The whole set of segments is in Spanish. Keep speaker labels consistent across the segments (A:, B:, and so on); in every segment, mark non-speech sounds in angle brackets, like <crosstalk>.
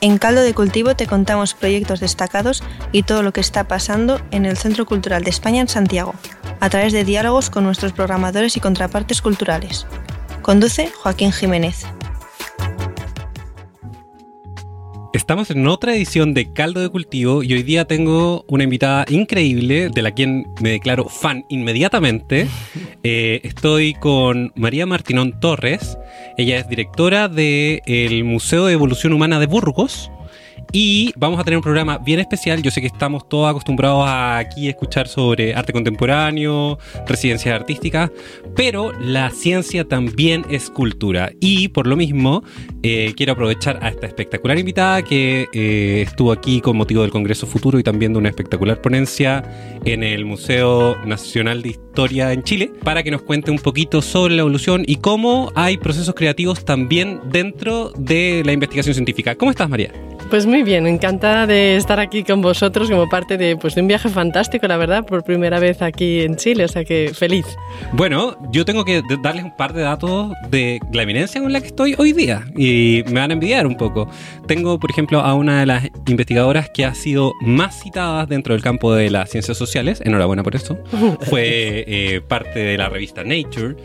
A: En Caldo de Cultivo te contamos proyectos destacados y todo lo que está pasando en el Centro Cultural de España en Santiago, a través de diálogos con nuestros programadores y contrapartes culturales. Conduce Joaquín Jiménez.
B: Estamos en otra edición de Caldo de Cultivo y hoy día tengo una invitada increíble de la quien me declaro fan inmediatamente. <laughs> Eh, estoy con María Martinón Torres. Ella es directora del Museo de Evolución Humana de Burgos. Y vamos a tener un programa bien especial. Yo sé que estamos todos acostumbrados a aquí escuchar sobre arte contemporáneo, residencias artísticas, pero la ciencia también es cultura. Y por lo mismo, eh, quiero aprovechar a esta espectacular invitada que eh, estuvo aquí con motivo del Congreso Futuro y también de una espectacular ponencia en el Museo Nacional de Historia en Chile, para que nos cuente un poquito sobre la evolución y cómo hay procesos creativos también dentro de la investigación científica. ¿Cómo estás, María?
C: Pues muy bien, encantada de estar aquí con vosotros como parte de, pues, de un viaje fantástico, la verdad, por primera vez aquí en Chile, o sea que feliz.
B: Bueno, yo tengo que darles un par de datos de la eminencia con la que estoy hoy día y me van a envidiar un poco. Tengo, por ejemplo, a una de las investigadoras que ha sido más citada dentro del campo de las ciencias sociales, enhorabuena por eso, <laughs> fue eh, parte de la revista Nature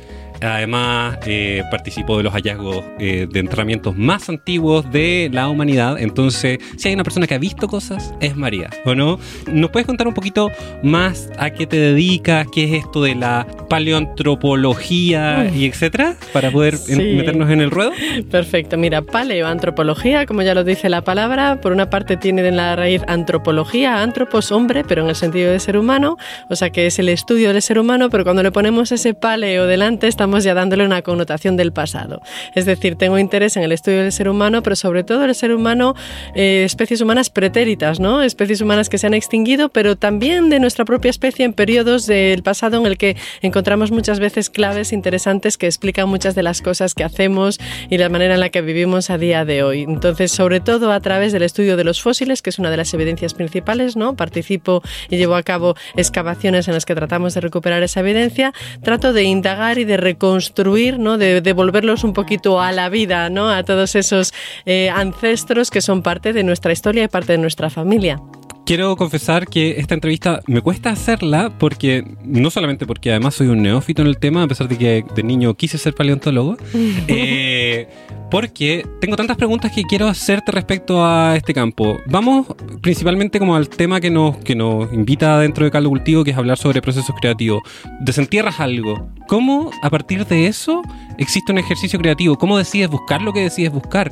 B: Además, eh, participó de los hallazgos eh, de entrenamientos más antiguos de la humanidad. Entonces, si hay una persona que ha visto cosas, es María, ¿o no? ¿Nos puedes contar un poquito más a qué te dedicas? ¿Qué es esto de la paleoantropología y etcétera? Para poder meternos en el ruedo.
C: Perfecto. Mira, paleoantropología, como ya lo dice la palabra, por una parte tiene en la raíz antropología, antropos, hombre, pero en el sentido de ser humano. O sea, que es el estudio del ser humano, pero cuando le ponemos ese paleo delante, estamos ya dándole una connotación del pasado. Es decir, tengo interés en el estudio del ser humano, pero sobre todo el ser humano, eh, especies humanas pretéritas, ¿no? Especies humanas que se han extinguido, pero también de nuestra propia especie en periodos del pasado en el que encontramos muchas veces claves interesantes que explican muchas de las cosas que hacemos y la manera en la que vivimos a día de hoy. Entonces, sobre todo a través del estudio de los fósiles, que es una de las evidencias principales, ¿no? Participo y llevo a cabo excavaciones en las que tratamos de recuperar esa evidencia, trato de indagar y de construir, ¿no? de devolverlos un poquito a la vida, ¿no? a todos esos eh, ancestros que son parte de nuestra historia y parte de nuestra familia
B: quiero confesar que esta entrevista me cuesta hacerla porque, no solamente porque además soy un neófito en el tema, a pesar de que de niño quise ser paleontólogo, <laughs> eh, porque tengo tantas preguntas que quiero hacerte respecto a este campo. Vamos principalmente como al tema que nos, que nos invita dentro de Caldo Cultivo, que es hablar sobre procesos creativos. Desentierras algo. ¿Cómo a partir de eso existe un ejercicio creativo? ¿Cómo decides buscar lo que decides buscar?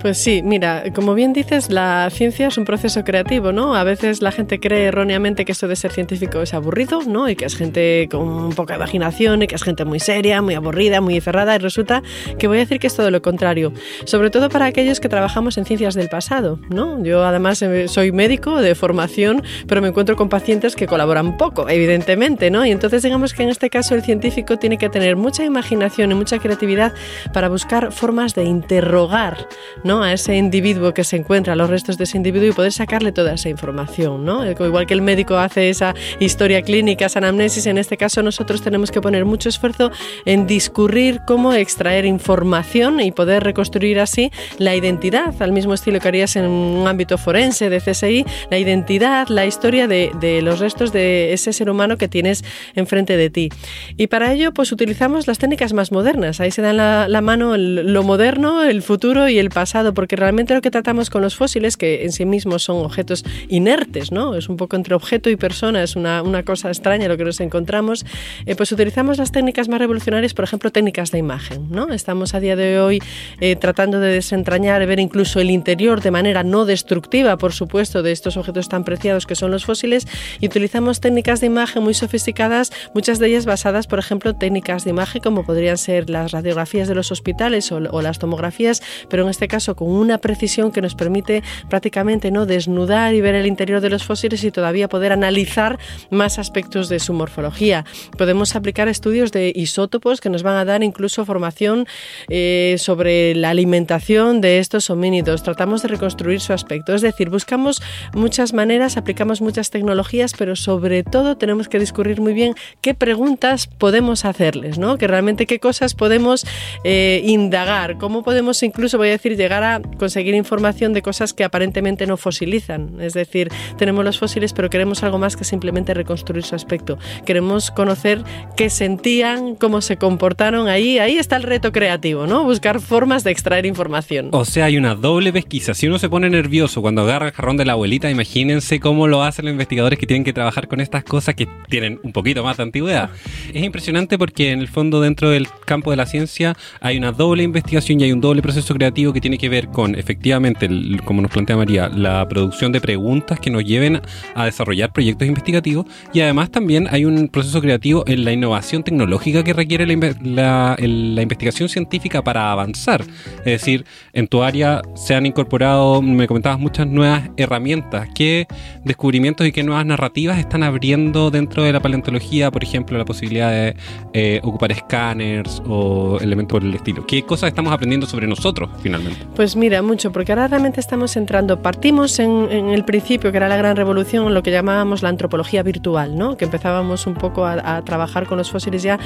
C: Pues sí, mira, como bien dices, la ciencia es un proceso creativo, ¿no? A veces la gente cree erróneamente que esto de ser científico es aburrido, ¿no? Y que es gente con poca imaginación y que es gente muy seria, muy aburrida, muy cerrada. Y resulta que voy a decir que es todo lo contrario. Sobre todo para aquellos que trabajamos en ciencias del pasado, ¿no? Yo además eh, soy médico de formación, pero me encuentro con pacientes que colaboran poco, evidentemente, ¿no? Y entonces digamos que en este caso el científico tiene que tener mucha imaginación y mucha creatividad para buscar formas de interrogar, ¿no? a ese individuo que se encuentra, a los restos de ese individuo y poder sacarle toda esa información. ¿no? Igual que el médico hace esa historia clínica, esa anamnesis, en este caso nosotros tenemos que poner mucho esfuerzo en discurrir cómo extraer información y poder reconstruir así la identidad, al mismo estilo que harías en un ámbito forense de CSI, la identidad, la historia de, los restos de ese ser humano que tienes enfrente de ti. Y para ello, pues utilizamos las técnicas más modernas. Ahí se dan la mano lo moderno, el futuro y el pasado porque realmente lo que tratamos con los fósiles, que en sí mismos son objetos inertes, ¿no? Es un poco entre objeto y persona, es una, una cosa extraña lo que nos encontramos, eh, pues utilizamos las técnicas más revolucionarias, por ejemplo, técnicas de imagen, ¿no? Estamos a día de hoy eh, tratando de desentrañar, ver incluso el interior de manera no destructiva, por supuesto, de estos objetos tan preciados que son los fósiles, y utilizamos técnicas de imagen muy sofisticadas, muchas de ellas basadas, por ejemplo, en técnicas de imagen como podrían ser las radiografías de los hospitales o, o las tomografías, pero en este caso con una precisión que nos permite prácticamente no desnudar y ver el interior de los fósiles y todavía poder analizar más aspectos de su morfología. Podemos aplicar estudios de isótopos que nos van a dar incluso formación eh, sobre la alimentación de estos homínidos. Tratamos de reconstruir su aspecto. Es decir, buscamos muchas maneras, aplicamos muchas tecnologías, pero sobre todo tenemos que discurrir muy bien qué preguntas podemos hacerles, ¿no? Que realmente qué cosas podemos eh, indagar, cómo podemos incluso, voy a decir, llegar a conseguir información de cosas que aparentemente no fosilizan. Es decir, tenemos los fósiles, pero queremos algo más que simplemente reconstruir su aspecto. Queremos conocer qué sentían, cómo se comportaron ahí. Ahí está el reto creativo, ¿no? Buscar formas de extraer información.
B: O sea, hay una doble pesquisa. Si uno se pone nervioso cuando agarra el jarrón de la abuelita, imagínense cómo lo hacen los investigadores que tienen que trabajar con estas cosas que tienen un poquito más de antigüedad. Es impresionante porque en el fondo dentro del campo de la ciencia hay una doble investigación y hay un doble proceso creativo que tiene que ver con efectivamente, como nos plantea María, la producción de preguntas que nos lleven a desarrollar proyectos investigativos y además también hay un proceso creativo en la innovación tecnológica que requiere la, la investigación científica para avanzar. Es decir, en tu área se han incorporado, me comentabas, muchas nuevas herramientas. ¿Qué descubrimientos y qué nuevas narrativas están abriendo dentro de la paleontología, por ejemplo, la posibilidad de eh, ocupar escáneres o elementos por el estilo? ¿Qué cosas estamos aprendiendo sobre nosotros finalmente?
C: Pues mira, mucho, porque ahora realmente estamos entrando, partimos en, el principio, que era la gran revolución, lo que llamábamos la antropología virtual, ¿no? que empezábamos un poco a, trabajar con los fósiles ya,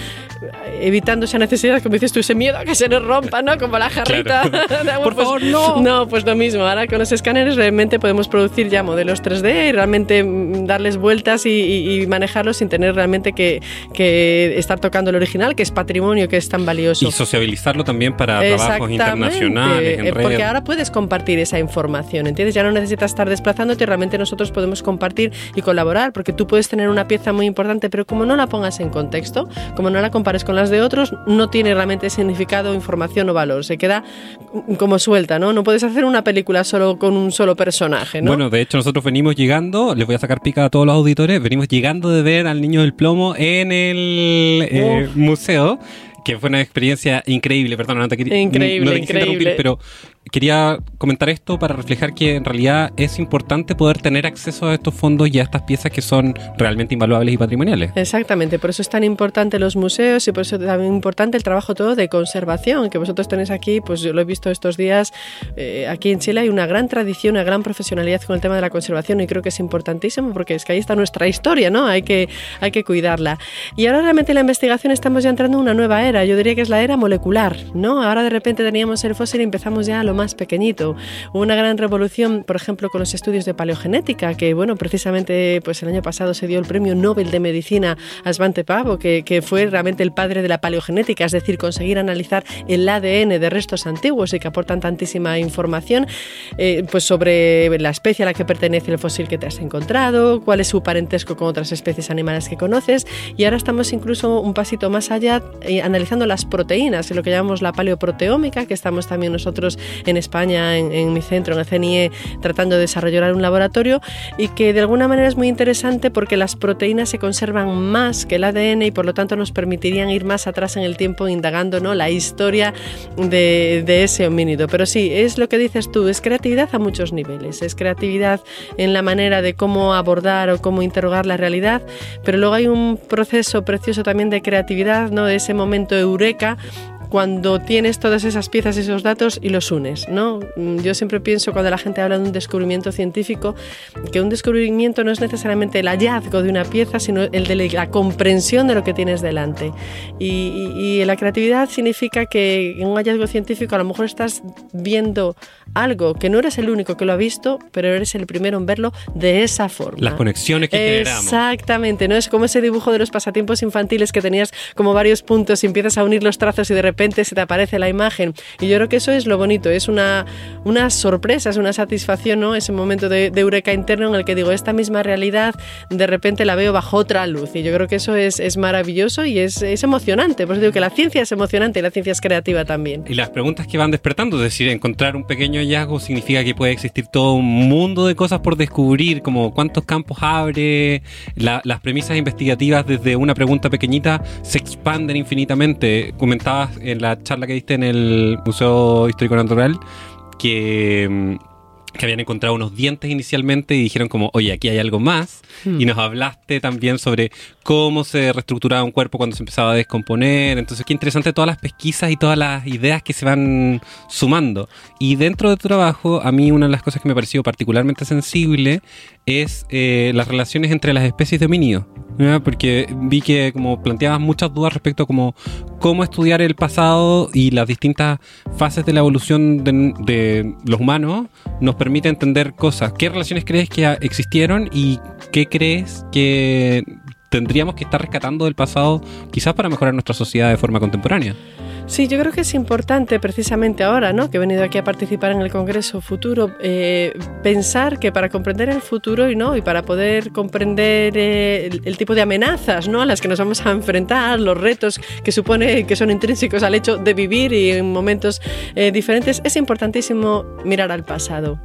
C: evitando esa necesidad, como dices tú, ese miedo a que se nos rompa, ¿no? como la jarrita. <laughs>
B: por pues favor, no.
C: No, pues lo mismo, ahora con los escáneres realmente podemos producir ya modelos 3D y realmente mm, darles vueltas y, manejarlos sin tener realmente que, estar tocando el original, que es patrimonio, que es tan valioso.
B: Y sociabilizarlo también para trabajos internacionales.
C: Eh, porque ahora puedes compartir esa información, ¿entiendes? Ya no necesitas estar desplazándote, realmente nosotros podemos compartir y colaborar, porque tú puedes tener una pieza muy importante, pero como no la pongas en contexto, como no la compares con las de otros, no tiene realmente significado, información o valor. Se queda como suelta, ¿no? No puedes hacer una película solo con un solo personaje, ¿no?
B: Bueno, de hecho nosotros venimos llegando, les voy a sacar pica a todos los auditores, venimos llegando de ver al niño del plomo en el eh, museo que fue una experiencia increíble, perdón, no te,
C: no te interrumpir,
B: pero quería comentar esto para reflejar que en realidad es importante poder tener acceso a estos fondos y a estas piezas que son realmente invaluables y patrimoniales.
C: Exactamente, por eso es tan importante los museos y por eso es también importante el trabajo todo de conservación que vosotros tenéis aquí, pues yo lo he visto estos días, eh, aquí en Chile hay una gran tradición, una gran profesionalidad con el tema de la conservación y creo que es importantísimo porque es que ahí está nuestra historia, ¿no? Hay que, hay que cuidarla. Y ahora realmente en la investigación estamos ya entrando en una nueva era, yo diría que es la era molecular, ¿no? Ahora de repente teníamos el fósil y empezamos ya a lo más pequeñito. Hubo una gran revolución, por ejemplo, con los estudios de paleogenética, que bueno, precisamente pues el año pasado se dio el premio Nobel de Medicina a Svante Pavo, que, que fue realmente el padre de la paleogenética, es decir, conseguir analizar el ADN de restos antiguos y que aportan tantísima información eh, pues sobre la especie a la que pertenece el fósil que te has encontrado, cuál es su parentesco con otras especies animales que conoces y ahora estamos incluso un pasito más allá eh, analizando las proteínas, lo que llamamos la paleoproteómica, que estamos también nosotros en España, en, mi centro, en el CNIE, tratando de desarrollar un laboratorio y que de alguna manera es muy interesante porque las proteínas se conservan más que el ADN y por lo tanto nos permitirían ir más atrás en el tiempo indagando ¿no? la historia de, de ese homínido. Pero sí, es lo que dices tú, es creatividad a muchos niveles, es creatividad en la manera de cómo abordar o cómo interrogar la realidad, pero luego hay un proceso precioso también de creatividad, ¿no? de ese momento eureka cuando tienes todas esas piezas, esos datos y los unes, ¿no? Yo siempre pienso cuando la gente habla de un descubrimiento científico que un descubrimiento no es necesariamente el hallazgo de una pieza, sino el de la comprensión de lo que tienes delante. Y, la creatividad significa que en un hallazgo científico a lo mejor estás viendo algo que no eres el único que lo ha visto, pero eres el primero en verlo de esa forma.
B: Las conexiones que
C: generamos. Exactamente, ¿no? Es como ese dibujo de los pasatiempos infantiles que tenías como varios puntos y empiezas a unir los trazos y de repente repente se te aparece la imagen. Y yo creo que eso es lo bonito, es una, una sorpresa, es una satisfacción, ¿no? Ese momento de, eureka interno en el que digo, esta misma realidad de repente la veo bajo otra luz. Y yo creo que eso es, es maravilloso y es, es emocionante. Por eso digo que la ciencia es emocionante y la ciencia es creativa también.
B: Y las preguntas que van despertando, es decir, encontrar un pequeño hallazgo significa que puede existir todo un mundo de cosas por descubrir, como cuántos campos abre, las premisas investigativas desde una pregunta pequeñita se expanden infinitamente. Comentabas en la charla que diste en el Museo Histórico Natural que que habían encontrado unos dientes inicialmente y dijeron como, oye, aquí hay algo más.
C: Hmm.
B: Y nos hablaste también sobre cómo se reestructuraba un cuerpo cuando se empezaba a descomponer. Entonces, qué interesante todas las pesquisas y todas las ideas que se van sumando. Y dentro de tu trabajo, a mí una de las cosas que me pareció particularmente sensible es eh, las relaciones entre las especies de homínidos. ¿ya? Porque vi que como planteabas muchas dudas respecto a cómo, cómo estudiar el pasado y las distintas fases de la evolución de, de los humanos nos permite entender cosas. ¿Qué relaciones crees que existieron y qué crees que tendríamos que estar rescatando del pasado quizás para mejorar nuestra sociedad de forma contemporánea?
C: Sí, yo creo que es importante precisamente ahora, ¿no? que he venido aquí a participar en el Congreso Futuro, eh, pensar que para comprender el futuro y no y para poder comprender eh, el, tipo de amenazas, ¿no? a las que nos vamos a enfrentar, los retos que supone que son intrínsecos al hecho de vivir y en momentos eh, diferentes, es importantísimo mirar al pasado.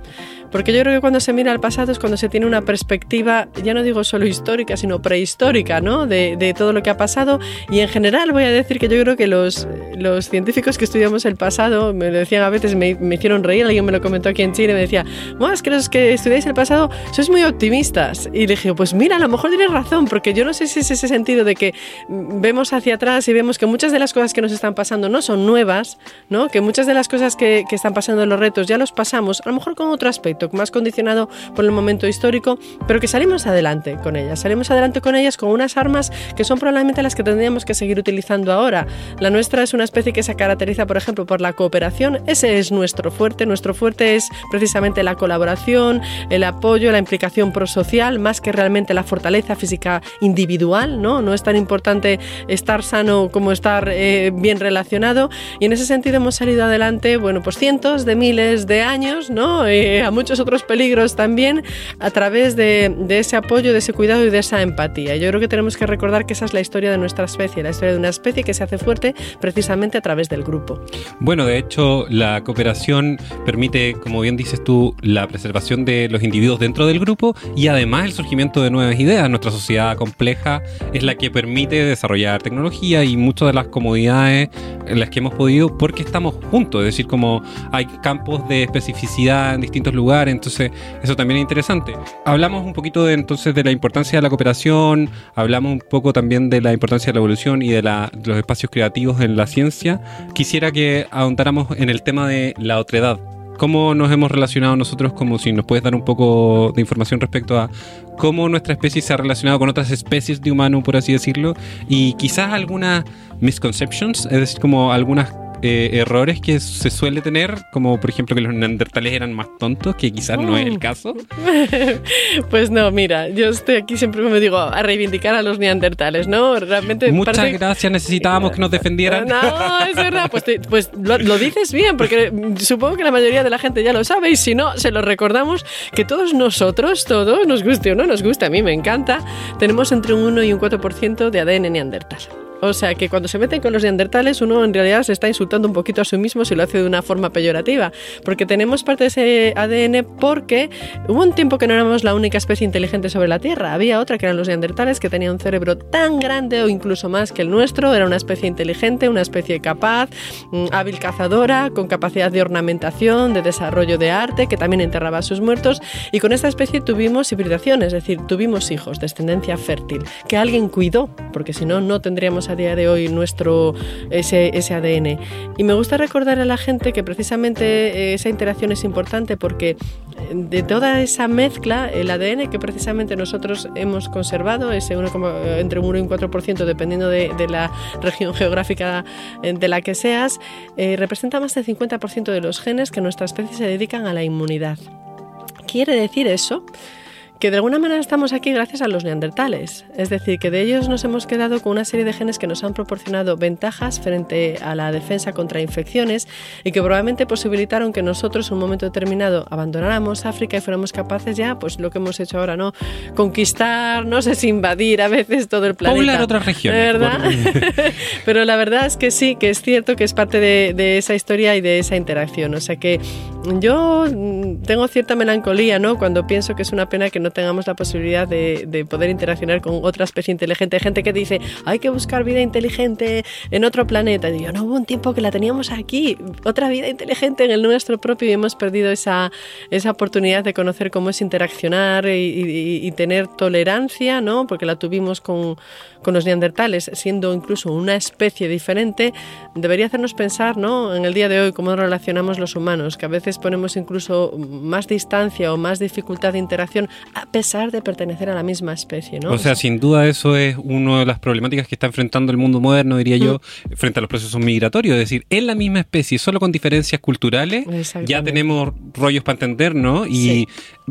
C: Porque yo creo que cuando se mira al pasado es cuando se tiene una perspectiva, ya no digo solo histórica, sino prehistórica, ¿no? De, de todo lo que ha pasado. Y en general voy a decir que yo creo que los, los científicos que estudiamos el pasado, me lo decían a veces, me, me hicieron reír, alguien me lo comentó aquí en Chile, me decía, "Buah, es que los que estudiáis el pasado sois muy optimistas. Y le dije, pues mira, a lo mejor tienes razón, porque yo no sé si es ese sentido de que mm, vemos hacia atrás y vemos que muchas de las cosas que nos están pasando no son nuevas, ¿no? Que muchas de las cosas que, que están pasando en los retos ya los pasamos, a lo mejor con otro aspecto, más condicionado por el momento histórico, pero que salimos adelante con ellas. Salimos adelante con ellas con unas armas que son probablemente las que tendríamos que seguir utilizando ahora. La nuestra es una especie que se caracteriza, por ejemplo, por la cooperación. Ese es nuestro fuerte. Nuestro fuerte es precisamente la colaboración, el apoyo, la implicación prosocial, más que realmente la fortaleza física individual, ¿no? No es tan importante estar sano como estar eh, bien relacionado. Y en ese sentido hemos salido adelante, bueno, pues cientos de miles de años, ¿no? Eh, a muchos otros peligros también, a través de, de ese apoyo, de ese cuidado y de esa empatía. Yo creo que tenemos que recordar que esa es la historia de nuestra especie, la historia de una especie que se hace fuerte precisamente a través del grupo.
B: Bueno, de hecho, la cooperación permite, como bien dices tú, la preservación de los individuos dentro del grupo y además el surgimiento de nuevas ideas. Nuestra sociedad compleja es la que permite desarrollar tecnología y muchas de las comodidades en las que hemos podido porque estamos juntos. Es decir, como hay campos de especificidad en distintos lugares, entonces eso también es interesante. Hablamos un poquito de, entonces de la importancia de la cooperación, hablamos un poco también de la importancia de la evolución y de, la- de los espacios creativos en la ciencia. Quisiera que ahondáramos en el tema de la otredad. ¿Cómo nos hemos relacionado nosotros? Como si nos puedes dar un poco de información respecto a cómo nuestra especie se ha relacionado con otras especies de humano, por así decirlo, y quizás algunas misconceptions, es decir, como algunas eh, errores que se suele tener, como por ejemplo que los neandertales eran más tontos, que quizás no es el
C: Mm.
B: caso. <laughs>
C: Pues no, mira, yo estoy aquí siempre me digo a reivindicar a los neandertales, ¿no? Realmente
B: Muchas
C: parece-
B: gracias, necesitábamos que nos defendieran.
C: No, es verdad, pues, te- pues lo, lo dices bien, porque supongo que la mayoría de la gente ya lo sabe y si no, se lo recordamos que todos nosotros, todos, nos guste o no nos guste, a mí me encanta, tenemos entre un 1 y un 4% de ADN neandertal. O sea que cuando se meten con los neandertales uno en realidad se está insultando un poquito a sí mismo si lo hace de una forma peyorativa, porque tenemos parte de ese ADN porque hubo un tiempo que no éramos la única especie inteligente sobre la Tierra, había otra que eran los neandertales que tenían un cerebro tan grande o incluso más que el nuestro, era una especie inteligente, una especie capaz, mm, hábil cazadora, con capacidad de ornamentación, de desarrollo de arte, que también enterraba a sus muertos. Y con esta especie tuvimos hibridación, es decir, tuvimos hijos, descendencia fértil, que alguien cuidó, porque si no, no tendríamos a día de hoy nuestro ese, ese ADN. Y me gusta recordar a la gente que precisamente eh, esa interacción es importante porque eh, de toda esa mezcla, el ADN que precisamente nosotros hemos conservado, ese 1, entre un 1 y un 4%, dependiendo de, la <laughs> región geográfica eh, de la que seas, eh, representa más del 50% de los genes que nuestra especie se dedican a la inmunidad. Quiere decir eso que de alguna manera estamos aquí gracias a los neandertales. Es decir, que de ellos nos hemos quedado con una serie de genes que nos han proporcionado ventajas frente a la defensa contra infecciones y que probablemente posibilitaron que nosotros en un momento determinado abandonáramos África y fuéramos capaces ya, pues lo que hemos hecho ahora, ¿no? Conquistar, no sé si invadir a veces todo el planeta.
B: Poblar otras regiones.
C: ¿Verdad? <laughs> Pero la verdad es que sí, que es cierto que es parte de, de esa historia y de esa interacción. O sea que yo mm, tengo cierta melancolía, ¿no? Cuando pienso que es una pena que no tengamos la posibilidad de, de poder interaccionar con otra especie inteligente. Gente que dice, hay que buscar vida inteligente en otro planeta. Y yo, no hubo un tiempo que la teníamos aquí, otra vida inteligente en el nuestro propio y hemos perdido esa, esa oportunidad de conocer cómo es interaccionar y, y, tener tolerancia, ¿no? Porque la tuvimos con, con los neandertales, siendo incluso una especie diferente, debería hacernos pensar, ¿no? En el día de hoy, cómo relacionamos los humanos, que a veces ponemos incluso más distancia o más dificultad de interacción a pesar de pertenecer a la misma especie, ¿no?
B: O sea, sin duda eso es una de las problemáticas que está enfrentando el mundo moderno, diría yo, mm. frente a los procesos migratorios. Es decir, en la misma especie, solo con diferencias culturales, ya tenemos rollos para entendernos y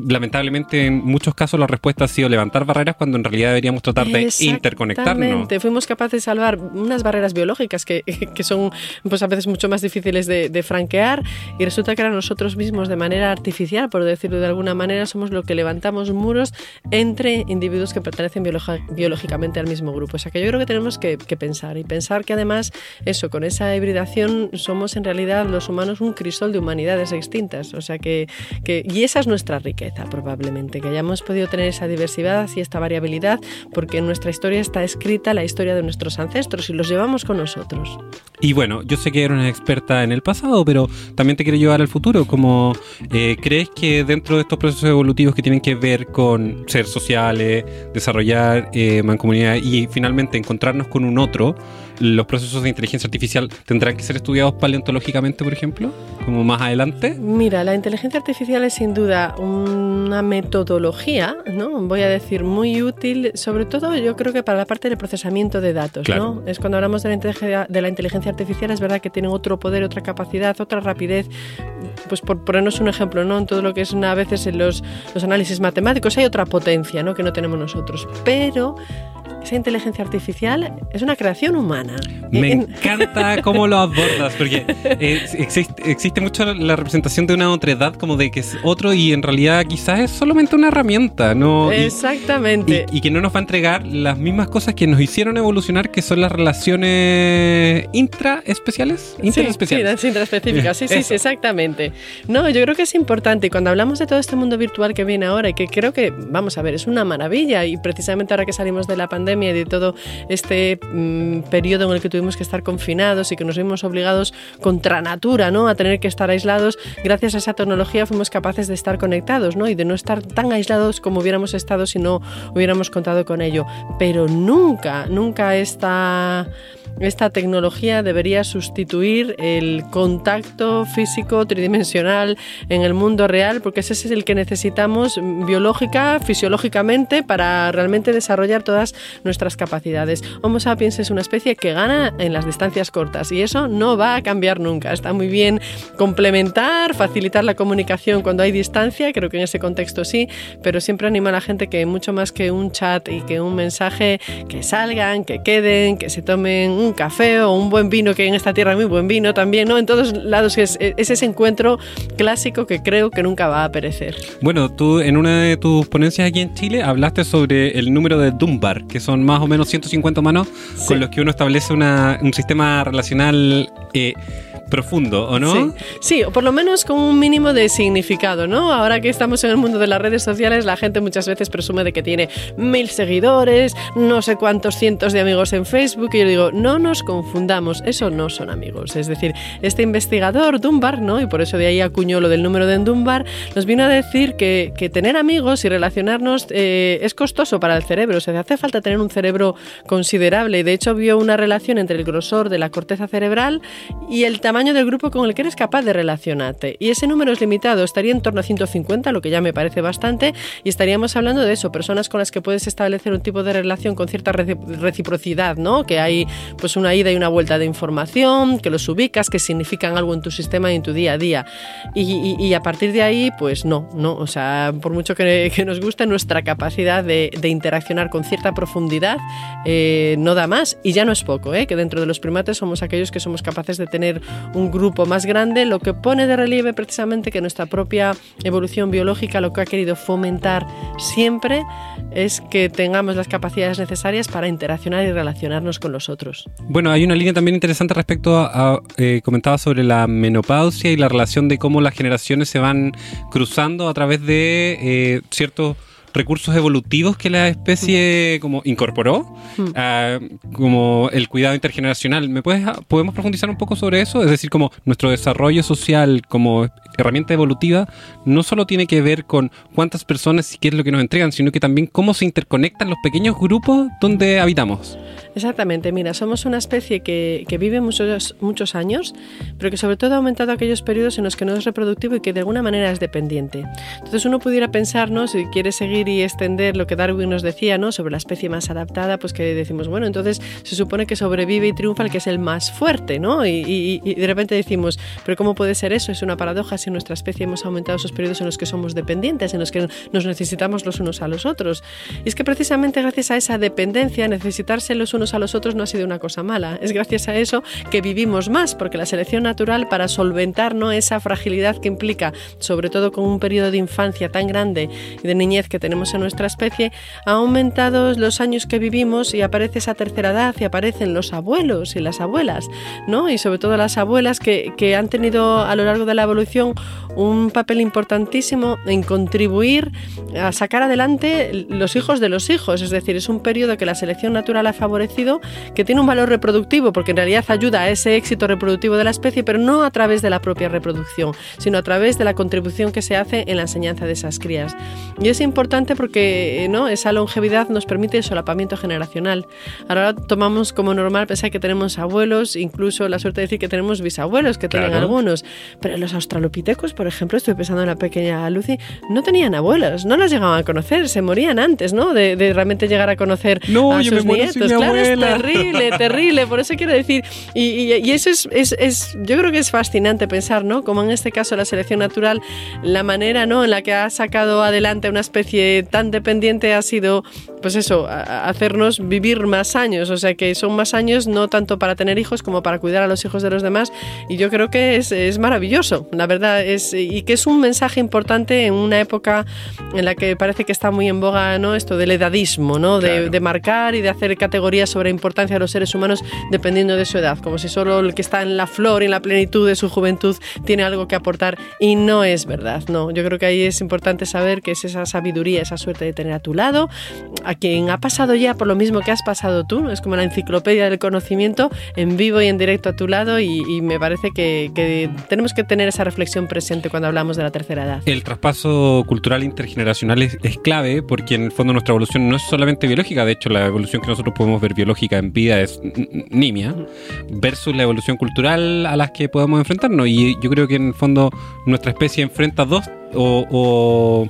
B: lamentablemente en muchos casos la respuesta ha sido levantar barreras cuando en realidad deberíamos tratar de interconectarnos.
C: Fuimos capaces de salvar unas barreras biológicas que, <laughs> que son pues a veces mucho más difíciles de, de, franquear y resulta que ahora nosotros mismos de manera artificial, por decirlo de alguna manera, somos lo que levantamos muros entre individuos que pertenecen biológicamente al mismo grupo. O sea que yo creo que tenemos que, que pensar y pensar que además eso, con esa hibridación somos en realidad los humanos un crisol de humanidades extintas. O sea que, que y esa es nuestra riqueza probablemente, que hayamos podido tener esa diversidad y esta variabilidad, porque en nuestra historia está escrita la historia de nuestros ancestros y los llevamos con nosotros.
B: Y bueno, yo sé que eres una experta en el pasado, pero también te quiero llevar al futuro. Como eh, crees que dentro de estos procesos evolutivos que tienen que ver con ser sociales, desarrollar eh, mancomunidad y finalmente encontrarnos con un otro, los procesos de inteligencia artificial tendrán que ser estudiados paleontológicamente, por ejemplo, como más adelante?
C: Mira, la inteligencia artificial es sin duda una metodología, ¿no? Voy a decir muy útil, sobre todo yo creo que para la parte del procesamiento de datos, ¿no? Es cuando hablamos de la, inteligencia, de la inteligencia artificial, es verdad que tienen otro poder, otra capacidad, otra rapidez. Pues por ponernos un ejemplo, ¿no? En todo lo que es una, a veces en los, los análisis matemáticos hay otra potencia, ¿no? Que no tenemos nosotros. Pero esa inteligencia artificial es una creación humana.
B: Me encanta cómo lo abordas, porque <laughs> eh, existe, existe, mucho la representación de una otredad como de que es otro y en realidad quizás es solamente una herramienta, ¿no?
C: Exactamente.
B: Y, que no nos va a entregar las mismas cosas que nos hicieron evolucionar, que son las relaciones intraespeciales.
C: Interespeciales. Sí, intraespecíficas, sí, sí, sí, exactamente. No, yo creo que es importante y cuando hablamos de todo este mundo virtual que viene ahora y que creo que, vamos a ver, es una maravilla y precisamente ahora que salimos de la pandemia, y de todo este mm, periodo en el que tuvimos que estar confinados y que nos vimos obligados contra natura ¿no? a tener que estar aislados, gracias a esa tecnología fuimos capaces de estar conectados ¿no? y de no estar tan aislados como hubiéramos estado si no hubiéramos contado con ello. Pero nunca, nunca esta esta tecnología debería sustituir el contacto físico tridimensional en el mundo real, porque ese es el que necesitamos biológica, fisiológicamente, para realmente desarrollar todas nuestras capacidades. Homo sapiens es una especie que gana en las distancias cortas y eso no va a cambiar nunca. Está muy bien complementar, facilitar la comunicación cuando hay distancia, creo que en ese contexto sí, pero siempre anima a la gente que mucho más que un chat y que un mensaje, que salgan, que queden, que se tomen un café o un buen vino, que en esta tierra hay muy buen vino también, ¿no? En todos lados es, es ese encuentro clásico que creo que nunca va a perecer.
B: Bueno, tú en una de tus ponencias aquí en Chile hablaste sobre el número de Dunbar, que son más o menos 150 humanos con los que uno establece una, un sistema relacional eh, profundo, ¿o no?
C: Sí. o por lo menos con un mínimo de significado, ¿no? Ahora que estamos en el mundo de las redes sociales, la gente muchas veces presume de que tiene mil seguidores, no sé cuántos cientos de amigos en Facebook, y yo digo, no nos confundamos, eso no son amigos. Es decir, este investigador, Dunbar, ¿no? Y por eso de ahí acuñó lo del número de Dunbar, nos vino a decir que, que tener amigos y relacionarnos eh, es costoso para el cerebro, o sea, hace falta tener un cerebro considerable, y de hecho vio una relación entre el grosor de la corteza cerebral y el tamaño del grupo con el que eres capaz de relacionarte. Y ese número es limitado, estaría en torno a 150, lo que ya me parece bastante, y estaríamos hablando de eso, personas con las que puedes establecer un tipo de relación con cierta reciprocidad, ¿no? Que hay pues una ida y una vuelta de información, que los ubicas, que significan algo en tu sistema y en tu día a día. Y, a partir de ahí, pues no, no, o sea, por mucho que, nos guste nuestra capacidad de, interaccionar con cierta profundidad, eh, no da más, y ya no es poco, ¿eh? que dentro de los primates somos aquellos que somos capaces de tener un grupo más grande, lo que pone de relieve precisamente que nuestra propia evolución biológica lo que ha querido fomentar siempre es que tengamos las capacidades necesarias para interaccionar y relacionarnos con los otros.
B: Bueno, hay una línea también interesante respecto a, eh, comentaba sobre la menopausia y la relación de cómo las generaciones se van cruzando a través de eh, ciertos recursos evolutivos que la especie como incorporó,
C: Mm.
B: ah, como el cuidado intergeneracional. ¿Me puedes, ah, podemos profundizar un poco sobre eso? Es decir, como nuestro desarrollo social como herramienta evolutiva no solo tiene que ver con cuántas personas y qué es lo que nos entregan, sino que también cómo se interconectan los pequeños grupos donde habitamos.
C: Exactamente, mira, somos una especie que, que vive muchos, muchos años, pero que sobre todo ha aumentado aquellos periodos en los que no es reproductivo y que de alguna manera es dependiente. Entonces uno pudiera pensar, ¿no? si quiere seguir y extender lo que Darwin nos decía ¿no? sobre la especie más adaptada, pues que decimos, bueno, entonces se supone que sobrevive y triunfa el que es el más fuerte, ¿no? Y, y- y de repente decimos, pero ¿cómo puede ser eso? Es una paradoja si en nuestra especie hemos aumentado esos periodos en los que somos dependientes, en los que nos necesitamos los unos a los otros. Y es que precisamente gracias a esa dependencia, necesitarse los unos a los otros no ha sido una cosa mala. Es gracias a eso que vivimos más, porque la selección natural para solventar ¿no? esa fragilidad que implica, sobre todo con un periodo de infancia tan grande y de niñez que tenemos en nuestra especie, ha aumentado los años que vivimos y aparece esa tercera edad y aparecen los abuelos y las abuelas, ¿no? Y sobre todo las abuelas que, que han tenido a lo largo de la evolución un papel importantísimo en contribuir a sacar adelante los hijos de los hijos. Es decir, es un periodo que la selección natural ha favorecido, que tiene un valor reproductivo, porque en realidad ayuda a ese éxito reproductivo de la especie, pero no a través de la propia reproducción, sino a través de la contribución que se hace en la enseñanza de esas crías. Y es importante porque ¿no? esa longevidad nos permite el solapamiento generacional. Ahora tomamos como normal pensar que tenemos abuelos, incluso la suerte de decir que tenemos bisabuelos, que tienen
B: Claro.
C: algunos. Pero los australopitecos, por ejemplo, estoy pensando en la pequeña Lucy, no tenían abuelos, no las llegaban a conocer, se morían antes, ¿no? De, de realmente llegar a conocer
B: No,
C: a sus nietos. claro. Es terrible, terrible. Por eso quiero decir, y, y- y eso es, es- es- yo creo que es fascinante pensar, ¿no? Como en este caso la selección natural, la manera, ¿no? En la que ha sacado adelante una especie tan dependiente ha sido, pues eso, a- a hacernos vivir más años. O sea que son más años no tanto para tener hijos como para cuidar a los hijos de los demás. Y yo creo que es, es maravilloso, la verdad, es, y que es un mensaje importante en una época en la que parece que está muy en boga, ¿no? Esto del edadismo, ¿no? De,
B: Claro.
C: de marcar y de hacer categorías sobre importancia de los seres humanos dependiendo de su edad, como si solo el que está en la flor y en la plenitud de su juventud tiene algo que aportar y no es verdad, no. Yo creo que ahí es importante saber que es esa sabiduría, esa suerte de tener a tu lado, a quien ha pasado ya por lo mismo que has pasado tú, es como la enciclopedia del conocimiento en vivo y en directo a tu lado y, me parece que, que tenemos que tener esa reflexión presente cuando hablamos de la tercera edad.
B: El traspaso cultural intergeneracional es, es clave porque en el fondo nuestra evolución no es solamente biológica, de hecho la evolución que nosotros podemos ver biológica en vida es nimia, versus la evolución cultural a las que podemos enfrentarnos. Y yo creo que en el fondo nuestra especie enfrenta dos o, o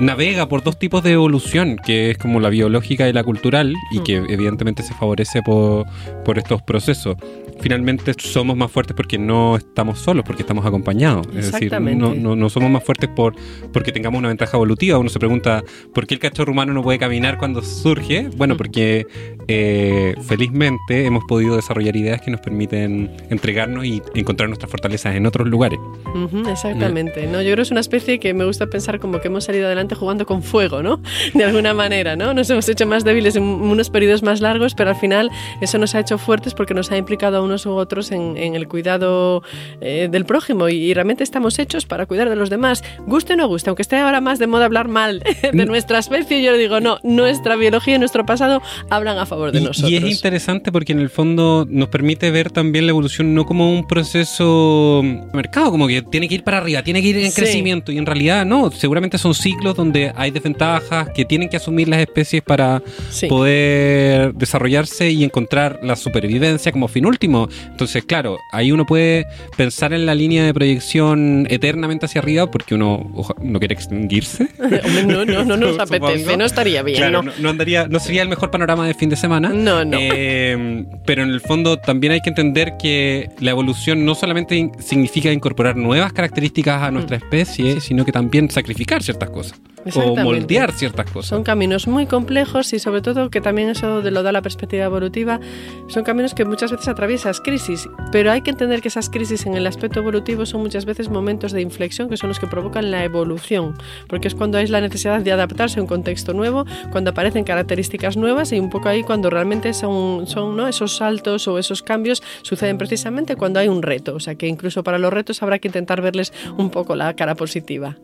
B: navega por dos tipos de evolución, que es como la biológica y la cultural, y que evidentemente se favorece por, por estos procesos. Finalmente somos más fuertes porque no estamos solos, porque estamos acompañados. Es decir, no, no, no somos más fuertes por, porque tengamos una ventaja evolutiva. Uno se pregunta, ¿por qué el cachorro humano no puede caminar cuando surge? Bueno, porque eh, felizmente hemos podido desarrollar ideas que nos permiten entregarnos y encontrar nuestras fortalezas en otros lugares.
C: Ujú, exactamente, ¿no? Yo creo que es una especie que me gusta pensar como que hemos salido adelante jugando con fuego, ¿no? <laughs> De alguna manera, ¿no? Nos hemos hecho más débiles en unos periodos más largos, pero al final eso nos ha hecho fuertes porque nos ha implicado a unos u otros en, en el cuidado eh, del prójimo y, y realmente estamos hechos para cuidar de los demás, guste o no guste, aunque esté ahora más de moda hablar mal <laughs> de nuestra especie, yo digo, no, nuestra biología y nuestro pasado hablan a favor de
B: Y-
C: nosotros.
B: Y es interesante porque en el fondo nos permite ver también la evolución no como un proceso de mercado, como que tiene que ir para arriba, tiene que ir en
C: Sí.
B: crecimiento. Y en realidad no, seguramente son ciclos donde hay desventajas que tienen que asumir las especies para
C: Sí.
B: poder desarrollarse y encontrar la supervivencia como fin último. Entonces, claro, ahí uno puede pensar en la línea de proyección eternamente hacia arriba porque uno oja- no quiere extinguirse. <laughs>
C: No, no, no nos <laughs> apetece, no estaría bien,
B: Claro,
C: ¿no?
B: no, no andaría, no sería el mejor panorama de fin de semana.
C: No, no.
B: Eh, pero en el fondo también hay que entender que la evolución no solamente significa incorporar nuevas características a nuestra especie, sino que también sacrificar ciertas cosas. O moldear ciertas cosas.
C: Son caminos muy complejos y sobre todo que también eso de lo da la perspectiva evolutiva, son caminos que muchas veces atraviesas crisis, pero hay que entender que esas crisis en el aspecto evolutivo son muchas veces momentos de inflexión que son los que provocan la evolución, porque es cuando hay la necesidad de adaptarse a un contexto nuevo, cuando aparecen características nuevas y un poco ahí cuando realmente son, son ¿no? esos saltos o esos cambios suceden precisamente cuando hay un reto, o sea que incluso para los retos habrá que intentar verles un poco la cara positiva.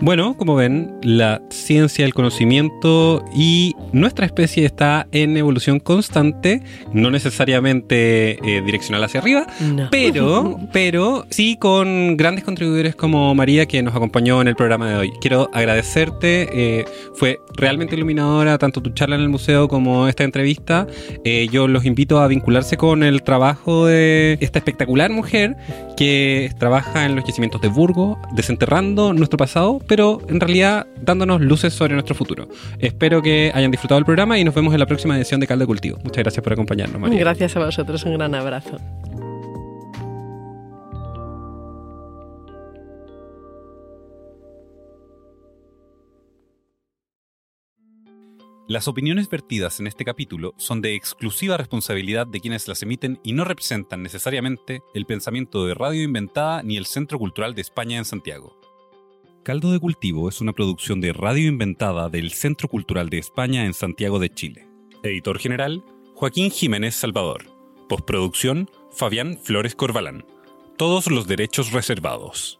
B: Bueno, como ven, la ciencia, el conocimiento y nuestra especie está en evolución constante, no necesariamente eh, direccional hacia arriba,
C: No.
B: pero, <laughs> pero sí con grandes contribuidores como María que nos acompañó en el programa de hoy. Quiero agradecerte, eh, fue realmente iluminadora tanto tu charla en el museo como esta entrevista. Eh, yo los invito a vincularse con el trabajo de esta espectacular mujer que trabaja en los yacimientos de Burgo, desenterrando nuestro pasado, pero en realidad dándonos luces sobre nuestro futuro. Espero que hayan disfrutado el programa y nos vemos en la próxima edición de Caldo Cultivo. Muchas gracias por acompañarnos, María.
C: Gracias a vosotros, un gran abrazo.
D: Las opiniones vertidas en este capítulo son de exclusiva responsabilidad de quienes las emiten y no representan necesariamente el pensamiento de Radio Inventada ni el Centro Cultural de España en Santiago. Caldo de Cultivo es una producción de Radio Inventada del Centro Cultural de España en Santiago de Chile. Editor general, Joaquín Jiménez Salvador. Postproducción, Fabián Flores Corbalán. Todos los derechos reservados.